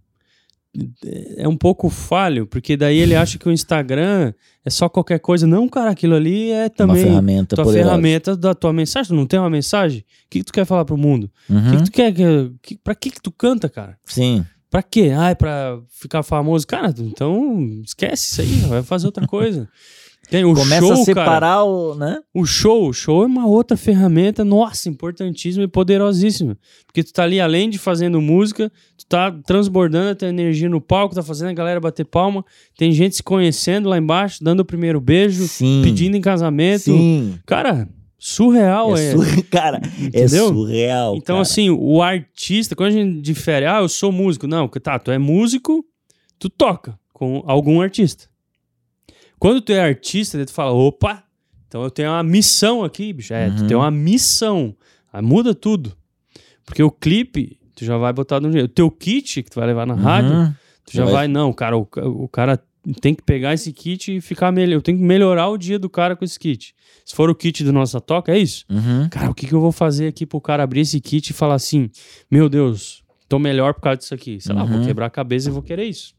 é um pouco falho, porque daí ele acha que o Instagram é só qualquer coisa. Não, cara, aquilo ali é também uma ferramenta tua poderosa. ferramenta da tua mensagem. Tu não tem uma mensagem? O que, que tu quer falar pro mundo? O uhum. que, que, tu quer? Que, pra que, que tu canta, cara? Sim. Pra quê? Ah, é pra ficar famoso. Cara, então esquece isso aí, vai fazer outra coisa. Tem o Começa show, a separar cara, o, né? O show, o show é uma outra ferramenta, nossa, importantíssima e poderosíssima. Porque tu tá ali, além de fazendo música, tu tá transbordando a tua energia no palco, tá fazendo a galera bater palma, tem gente se conhecendo lá embaixo, dando o primeiro beijo, Sim. pedindo em casamento. Sim. Cara, surreal é. é. Cara, é Entendeu? é surreal. Então, cara. assim, o artista, quando a gente difere, ah, eu sou músico. Não, tá, tu é músico, tu toca com algum artista. Quando tu é artista, tu fala, opa, então eu tenho uma missão aqui, bicho. É, uhum. tu tem uma missão. Aí muda tudo. Porque o clipe, tu já vai botar no jeito. O teu kit que tu vai levar na uhum. rádio, tu já vai... vai, não, cara, o, o cara tem que pegar esse kit e ficar melhor. Eu tenho que melhorar o dia do cara com esse kit. Se for o kit do nossa toca, é isso? Uhum. Cara, o que, que eu vou fazer aqui pro cara abrir esse kit e falar assim: Meu Deus, tô melhor por causa disso aqui. Sei uhum. lá, vou uhum. quebrar a cabeça e vou querer isso.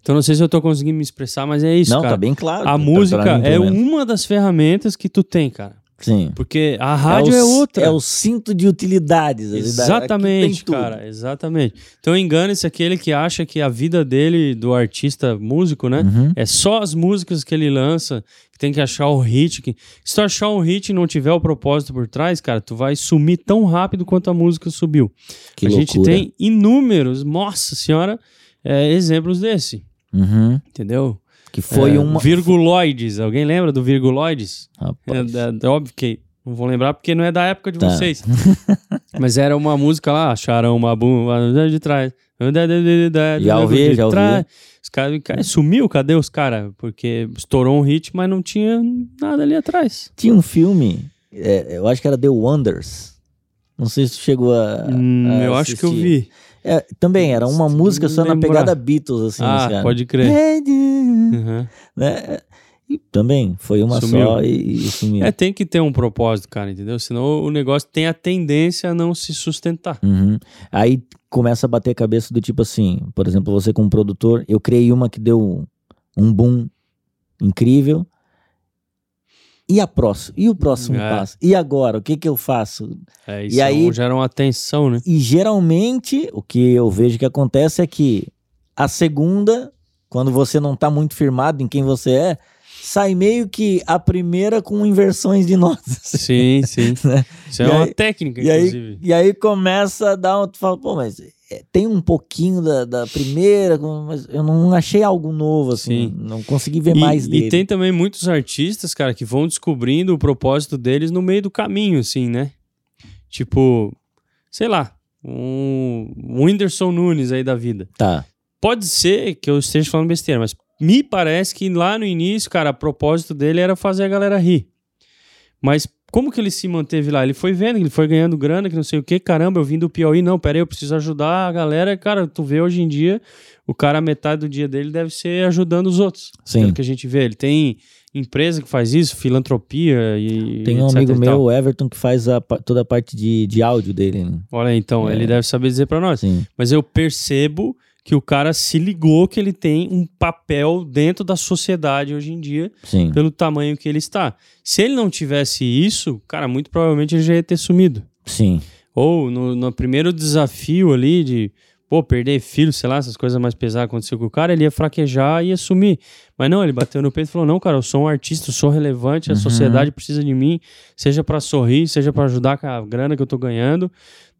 Então não sei se eu tô conseguindo me expressar, mas é isso, Não, cara. tá bem claro. A Tá- música mim, é uma das ferramentas que tu tem, cara. Sim. Porque a rádio o, é, outra. É o cinto de utilidades. Exatamente, cara, exatamente. Então engane-se aquele que acha que a vida dele, do artista músico, né? Uhum. É só as músicas que ele lança, que tem que achar o hit. Que... Se tu achar um hit e não tiver o propósito por trás, cara, tu vai sumir tão rápido quanto a música subiu. Que a gente loucura. tem inúmeros, nossa senhora, é, exemplos desse, Uhum. entendeu? Que foi É, uma. Virguloides, alguém lembra do Virguloides? É, Rapaz. da- da- óbvio que não vou lembrar porque não é da época de Tá. vocês. Mas era uma música lá, acharam uma bunda de trás. Já ouvi, já ouvi. Os caras, cara, sumiu, cadê os caras? Porque estourou um hit, mas não tinha nada ali atrás. Tinha um filme, é, eu acho que era The Wonders. Não sei se tu chegou a. Hum, a eu acho que eu vi. É, também era uma música só na lembrar. pegada Beatles, assim. ah, cara. pode crer. Uhum. Né? E também foi uma Sumiu. só e, e sumiu. É, tem que ter um propósito, cara, entendeu? Senão o negócio tem a tendência a não se sustentar. Uhum. Aí começa a bater a cabeça do tipo assim, por exemplo, você como produtor, eu criei uma que deu um boom incrível. E a próxima? E o próximo É. passo? E agora? O que que eu faço? É, E isso aí- aí... gera uma tensão, né? E geralmente o que eu vejo que acontece é que a segunda, quando você não tá muito firmado em quem você é, sai meio que a primeira com inversões de notas. Sim, sim. Né? Isso é E uma aí- técnica, E aí, inclusive. e aí começa a dar um. Tu fala, pô, mas é, tem um pouquinho da, da primeira, mas eu não achei algo novo, assim. Sim. Não consegui ver E, mais dele. e tem também muitos artistas, cara, que vão descobrindo o propósito deles no meio do caminho, assim, né? Tipo, sei lá, um um Whindersson Nunes aí da vida. Tá. Pode ser que eu esteja falando besteira, mas me parece que lá no início, cara, o propósito dele era fazer a galera rir. Mas como que ele se manteve lá? Ele foi vendo ele foi ganhando grana, que não sei o que. Caramba, eu vim do Piauí, não, peraí, eu preciso ajudar a galera. Cara, tu vê hoje em dia, o cara, metade do dia dele deve ser ajudando os outros. Sim. Pelo que a gente vê. Ele tem empresa que faz isso, filantropia e. Tem um etc amigo meu, o Everton, que faz a toda a parte de, de áudio dele. né? Olha, então, É. ele deve saber dizer pra nós. Sim. Mas eu percebo que o cara se ligou que ele tem um papel dentro da sociedade hoje em dia, Sim. pelo tamanho que ele está. Se ele não tivesse isso, cara, muito provavelmente ele já ia ter sumido. Sim. Ou no, no primeiro desafio ali de, pô, perder filho, sei lá, essas coisas mais pesadas aconteceu com o cara, ele ia fraquejar e ia sumir. Mas não, ele bateu no peito e falou: não, cara, eu sou um artista, eu sou relevante, a Uhum. sociedade precisa de mim, seja pra sorrir, seja pra ajudar com a grana que eu tô ganhando.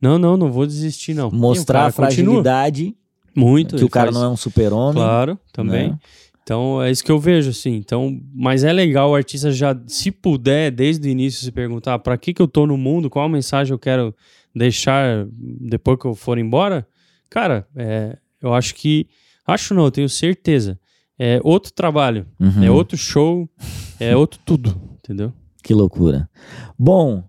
Não, não, não vou desistir, não. E Mostrar a cara continua. Muito. que o cara faz- não é um super-homem. Claro, também. né? Então é isso que eu vejo, assim. Então, mas é legal o artista já, se puder, desde o início, se perguntar para que, que eu tô no mundo, qual mensagem eu quero deixar depois que eu for embora. Cara, é, eu acho que. Acho não, eu tenho certeza. É outro trabalho, Uhum. é outro show, é outro tudo, entendeu? Que loucura. Bom,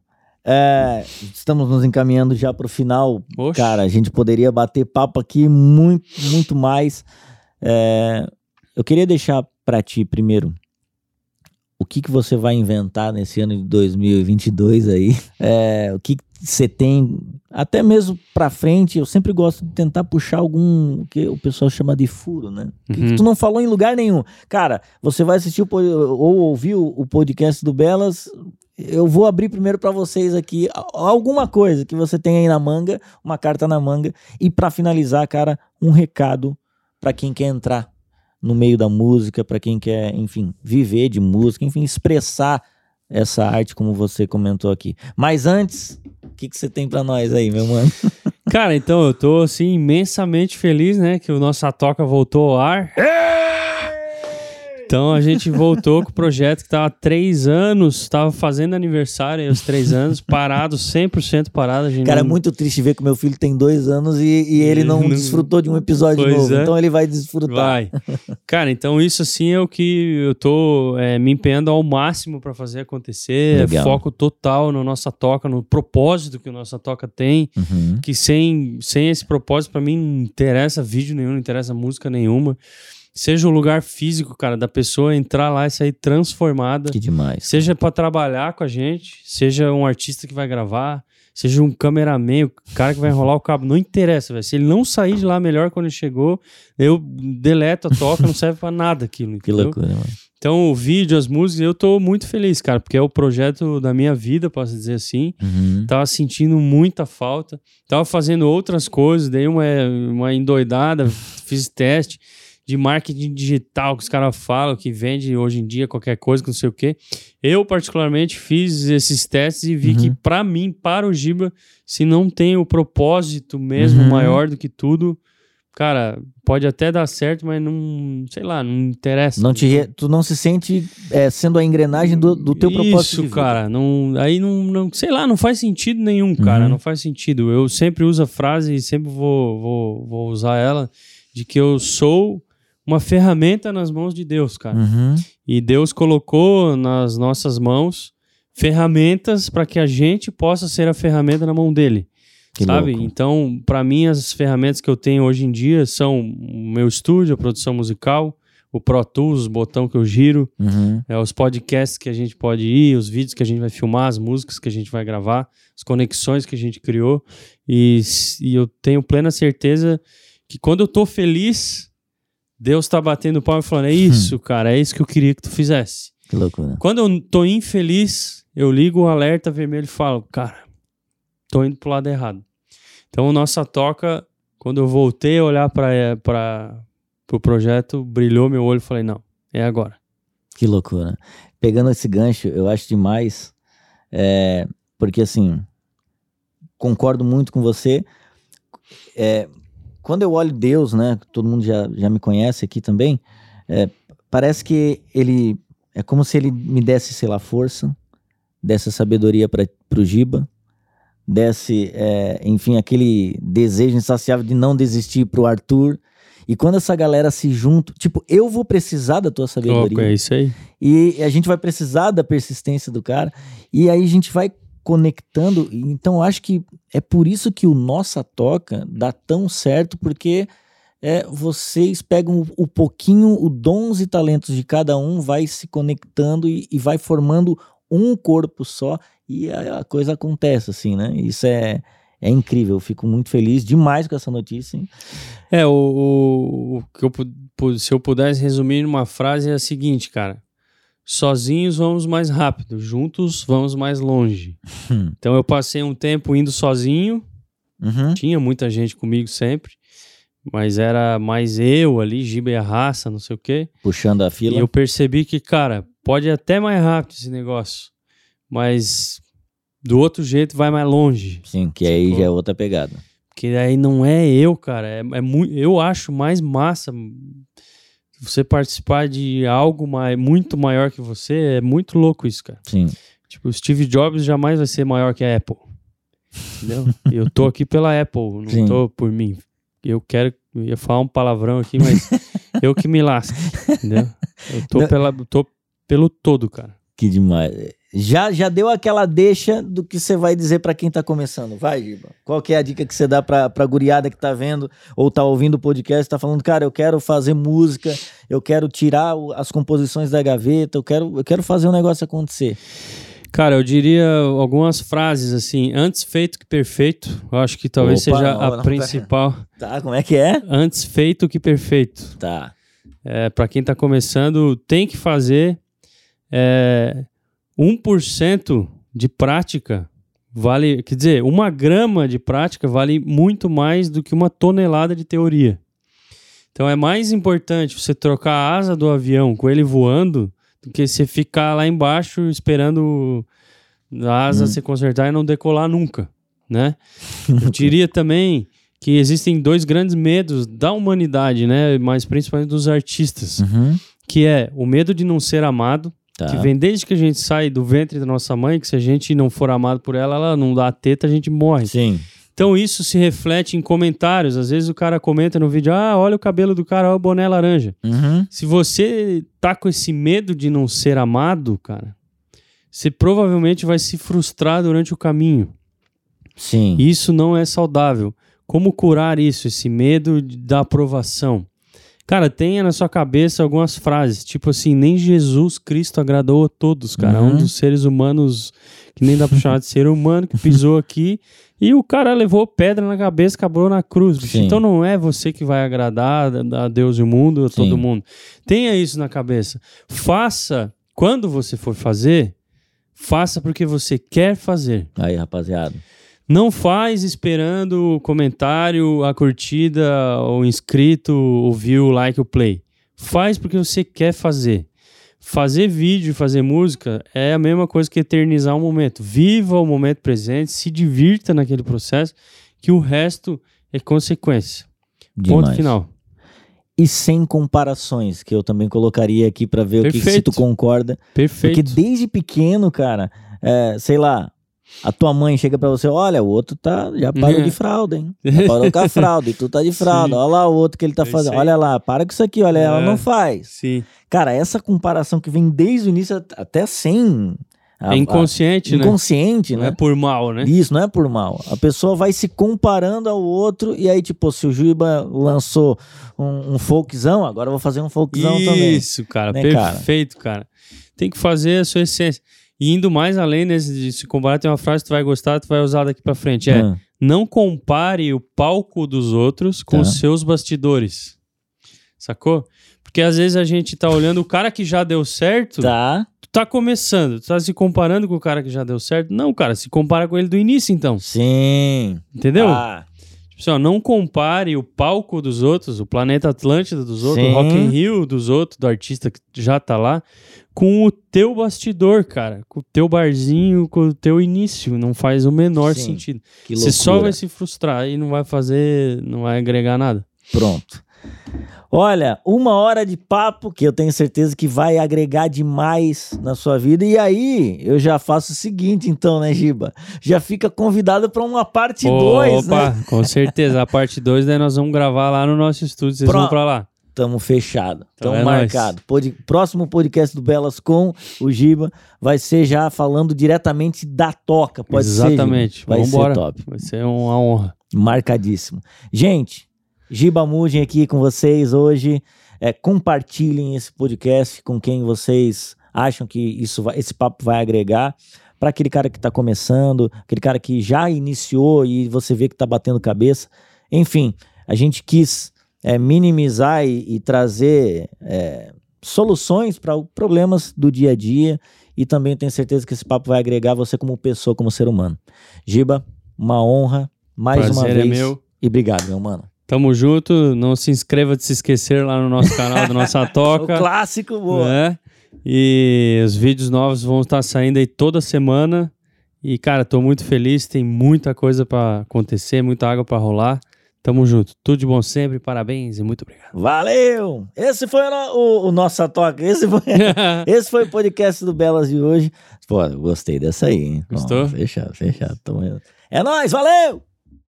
é, estamos nos encaminhando já para o final. Oxe. Cara, a gente poderia bater papo aqui muito, muito mais. É, eu queria deixar para ti primeiro o que, que você vai inventar nesse ano de 2022 aí. É, o que que você tem, até mesmo para frente. Eu sempre gosto de tentar puxar algum que o pessoal chama de furo, né? O que Uhum. tu não falou em lugar nenhum. Cara, você vai assistir o ou ouvir o o podcast do Belas. Eu vou abrir primeiro para vocês aqui alguma coisa que você tem aí na manga, uma carta na manga. E para finalizar, cara, um recado para quem quer entrar no meio da música, para quem quer, enfim, viver de música, enfim, expressar essa arte como você comentou aqui. Mas antes, o que, que você tem para nós aí, meu mano? Cara, então eu tô assim imensamente feliz, né, que o nosso Toca voltou ao ar. Então a gente voltou com o projeto que tava há três anos, tava fazendo aniversário aí aos três anos, parado, 100% parado. A gente Cara, é não- muito triste ver que meu filho tem dois anos e, e ele não, não- desfrutou de um episódio Pois novo. é. Então ele vai desfrutar. Vai. Cara, então isso assim é o que eu tô é, me empenhando ao máximo para fazer acontecer. É Legal. foco total no nossa toca, no propósito que o nossa toca tem. Uhum. Que sem, sem esse propósito, pra mim, não interessa vídeo nenhum, não interessa música nenhuma. Seja o lugar físico, cara, da pessoa entrar lá e sair transformada. Que demais. Seja pra trabalhar com a gente, seja um artista que vai gravar, seja um cameraman, o cara que vai enrolar o cabo, não interessa, velho. Se ele não sair de lá melhor quando ele chegou, eu deleto a toca, não serve para nada aquilo. Que loucura, mano. Então, o vídeo, as músicas, eu tô muito feliz, cara, porque é o projeto da minha vida, posso dizer assim. Uhum. Tava sentindo muita falta. Tava fazendo outras coisas, dei uma, uma endoidada, fiz teste de marketing digital que os caras falam, que vende hoje em dia qualquer coisa, que não sei o quê. Eu, particularmente, fiz esses testes e vi uhum. que, para mim, para o Giba, se não tem o propósito mesmo uhum. maior do que tudo, cara, pode até dar certo, mas não, sei lá, não interessa. Não te. Tu não se sente é, sendo a engrenagem do, do teu propósito. Isso, cara, não, aí não, não, sei lá, não faz sentido nenhum, cara, uhum. não faz sentido. Eu sempre uso a frase e sempre vou, vou, vou usar ela, de que eu sou uma ferramenta nas mãos de Deus, cara. Uhum. E Deus colocou nas nossas mãos ferramentas para que a gente possa ser a ferramenta na mão dele. Que sabe? Louco. Então, para mim, as ferramentas que eu tenho hoje em dia são o meu estúdio, a produção musical, o Pro Tools, o botão que eu giro, uhum. é, os podcasts que a gente pode ir, os vídeos que a gente vai filmar, as músicas que a gente vai gravar, as conexões que a gente criou. E, e eu tenho plena certeza que quando eu tô feliz, Deus tá batendo palma e falando: é isso, cara, é isso que eu queria que tu fizesse. Que loucura. Quando eu tô infeliz, eu ligo o alerta vermelho e falo: cara, tô indo pro lado errado. Então, nossa toca, quando eu voltei a olhar para o pro projeto, brilhou meu olho e falei: não, é agora. Que loucura. Pegando esse gancho, eu acho demais, é, porque assim, concordo muito com você. É, quando eu olho Deus, né, todo mundo já, já me conhece aqui também, é, parece que ele é como se ele me desse, sei lá, força, desse sabedoria para o Giba, desse, é, enfim, aquele desejo insaciável de não desistir para o Arthur. E quando essa galera se junta, tipo, eu vou precisar da tua sabedoria. Oh, é isso aí. E a gente vai precisar da persistência do cara. E aí a gente vai conectando. Então, acho que é por isso que o Nossa Toca dá tão certo, porque é, vocês pegam o, o pouquinho, o dons e talentos de cada um, vai se conectando e, e vai formando um corpo só e a, a, coisa acontece, assim, né? Isso é, é incrível. Eu fico muito feliz demais com essa notícia. Hein? É, o, o, o que eu, se eu pudesse resumir numa frase é a seguinte, cara sozinhos vamos mais rápido, juntos vamos mais longe. Hum. Então eu passei um tempo indo sozinho, uhum. tinha muita gente comigo sempre, mas era mais eu ali, Giba e a raça, não sei o quê. Puxando a fila. E eu percebi que, cara, pode ir até mais rápido esse negócio, mas do outro jeito vai mais longe. Sim, que aí já é outra pegada. Que aí não é eu, cara, é, é muito, eu acho mais massa você participar de algo mais, muito maior que você, é muito louco isso, cara. Sim. Tipo, o Steve Jobs jamais vai ser maior que a Apple. Entendeu? eu tô aqui pela Apple, não Sim. tô por mim. Eu quero. Eu ia falar um palavrão aqui, mas eu que me lasco. Entendeu? Eu tô, pela, tô pelo todo, cara. Que demais. Já, já deu aquela deixa do que você vai dizer para quem tá começando. Vai, Giba. Qual que é a dica que você dá pra, pra guriada que tá vendo ou tá ouvindo o podcast, tá falando, cara, eu quero fazer música, eu quero tirar as composições da gaveta, eu quero, eu quero fazer um negócio acontecer. Cara, eu diria algumas frases assim, antes feito que perfeito. Eu acho que talvez Opa, seja não, a não, principal. Tá, como é que é? Antes feito que perfeito. Tá. É, para quem tá começando, tem que fazer. É, 1% de prática vale, quer dizer, uma grama de prática vale muito mais do que uma tonelada de teoria. Então é mais importante você trocar a asa do avião com ele voando do que você ficar lá embaixo esperando a asa hum. se consertar e não decolar nunca, né? Eu diria também que existem dois grandes medos da humanidade, né? Mas principalmente dos artistas, uhum. que é o medo de não ser amado Tá. Que vem desde que a gente sai do ventre da nossa mãe, que se a gente não for amado por ela, ela não dá a teta, a gente morre. Sim. Então isso se reflete em comentários. Às vezes o cara comenta no vídeo: ah, olha o cabelo do cara, olha o boné laranja. Uhum. Se você tá com esse medo de não ser amado, cara, você provavelmente vai se frustrar durante o caminho. Sim. Isso não é saudável. Como curar isso, esse medo da aprovação? Cara, tenha na sua cabeça algumas frases, tipo assim, nem Jesus Cristo agradou a todos, cara. Uhum. Um dos seres humanos que nem dá pra chamar de ser humano, que pisou aqui e o cara levou pedra na cabeça, acabou na cruz. Bicho. Então não é você que vai agradar a Deus e o mundo, a todo mundo. Tenha isso na cabeça. Faça, quando você for fazer, faça porque você quer fazer. Aí, rapaziada. Não faz esperando o comentário, a curtida, o inscrito, o view, o like, o play. Faz porque você quer fazer. Fazer vídeo, fazer música é a mesma coisa que eternizar um momento. Viva o momento presente, se divirta naquele processo, que o resto é consequência. Demais. Ponto final. E sem comparações, que eu também colocaria aqui para ver Perfeito. o que, que se tu concorda. Perfeito. Porque desde pequeno, cara, é, sei lá, a tua mãe chega para você, olha, o outro tá, já parou de fralda, hein? Já parou com a fralda e tu tá de fralda. Sim. Olha lá o outro que ele tá fazendo. Olha lá, para com isso aqui, olha, é. ela não faz. Sim. Cara, essa comparação que vem desde o início até sem é inconsciente, a, né? Inconsciente, né? Não é por mal, né? Isso, não é por mal. A pessoa vai se comparando ao outro e aí, tipo, se o Juiba lançou um, um folkzão, agora eu vou fazer um folkzão Isso, também. Isso, cara. Né, perfeito, cara? cara. Tem que fazer a sua essência. E indo mais além nesse, de se comparar, tem uma frase que tu vai gostar, tu vai usar daqui pra frente. É, hum. não compare o palco dos outros com tá. os seus bastidores. Sacou? Porque às vezes a gente tá olhando o cara que já deu certo. Tá. Tu tá começando, tu tá se comparando com o cara que já deu certo. Não, cara, se compara com ele do início, então. Sim. Entendeu? Ah. Tipo assim, não compare o palco dos outros, o planeta Atlântida dos outros, Sim. o Rock in Rio dos outros, do artista que já tá lá, com o teu bastidor, cara, com o teu barzinho, com o teu início. Não faz o menor Sim. sentido. Você só vai se frustrar e não vai fazer, não vai agregar nada. Pronto. Olha, uma hora de papo que eu tenho certeza que vai agregar demais na sua vida. E aí, eu já faço o seguinte, então, né, Giba? Já fica convidado para uma parte 2, né? Com certeza. A parte 2, daí nós vamos gravar lá no nosso estúdio. Vocês vão para lá. Tamo fechado. Então Tamo é marcado. Pod... Próximo podcast do Belas com o Giba vai ser já falando diretamente da toca. Pode Exatamente. ser. Exatamente. Vai Vambora. ser top. Vai ser uma honra. Marcadíssimo. Gente, Giba Mudin aqui com vocês hoje. É, compartilhem esse podcast com quem vocês acham que isso vai, esse papo vai agregar. Para aquele cara que está começando, aquele cara que já iniciou e você vê que está batendo cabeça. Enfim, a gente quis é, minimizar e, e trazer é, soluções para problemas do dia a dia. E também tenho certeza que esse papo vai agregar você como pessoa, como ser humano. Giba, uma honra mais Prazer uma é vez. meu. E obrigado, meu mano. Tamo junto. Não se inscreva de se esquecer lá no nosso canal do Nossa Toca. o clássico, boa. Né? E os vídeos novos vão estar saindo aí toda semana. E, cara, tô muito feliz. Tem muita coisa para acontecer, muita água para rolar. Tamo junto. Tudo de bom sempre. Parabéns e muito obrigado. Valeu! Esse foi o, o, o Nossa Toca. Esse foi, esse foi o podcast do Belas de hoje. Pô, gostei dessa aí, hein? Gostou? fechado, fechado. É nóis, valeu!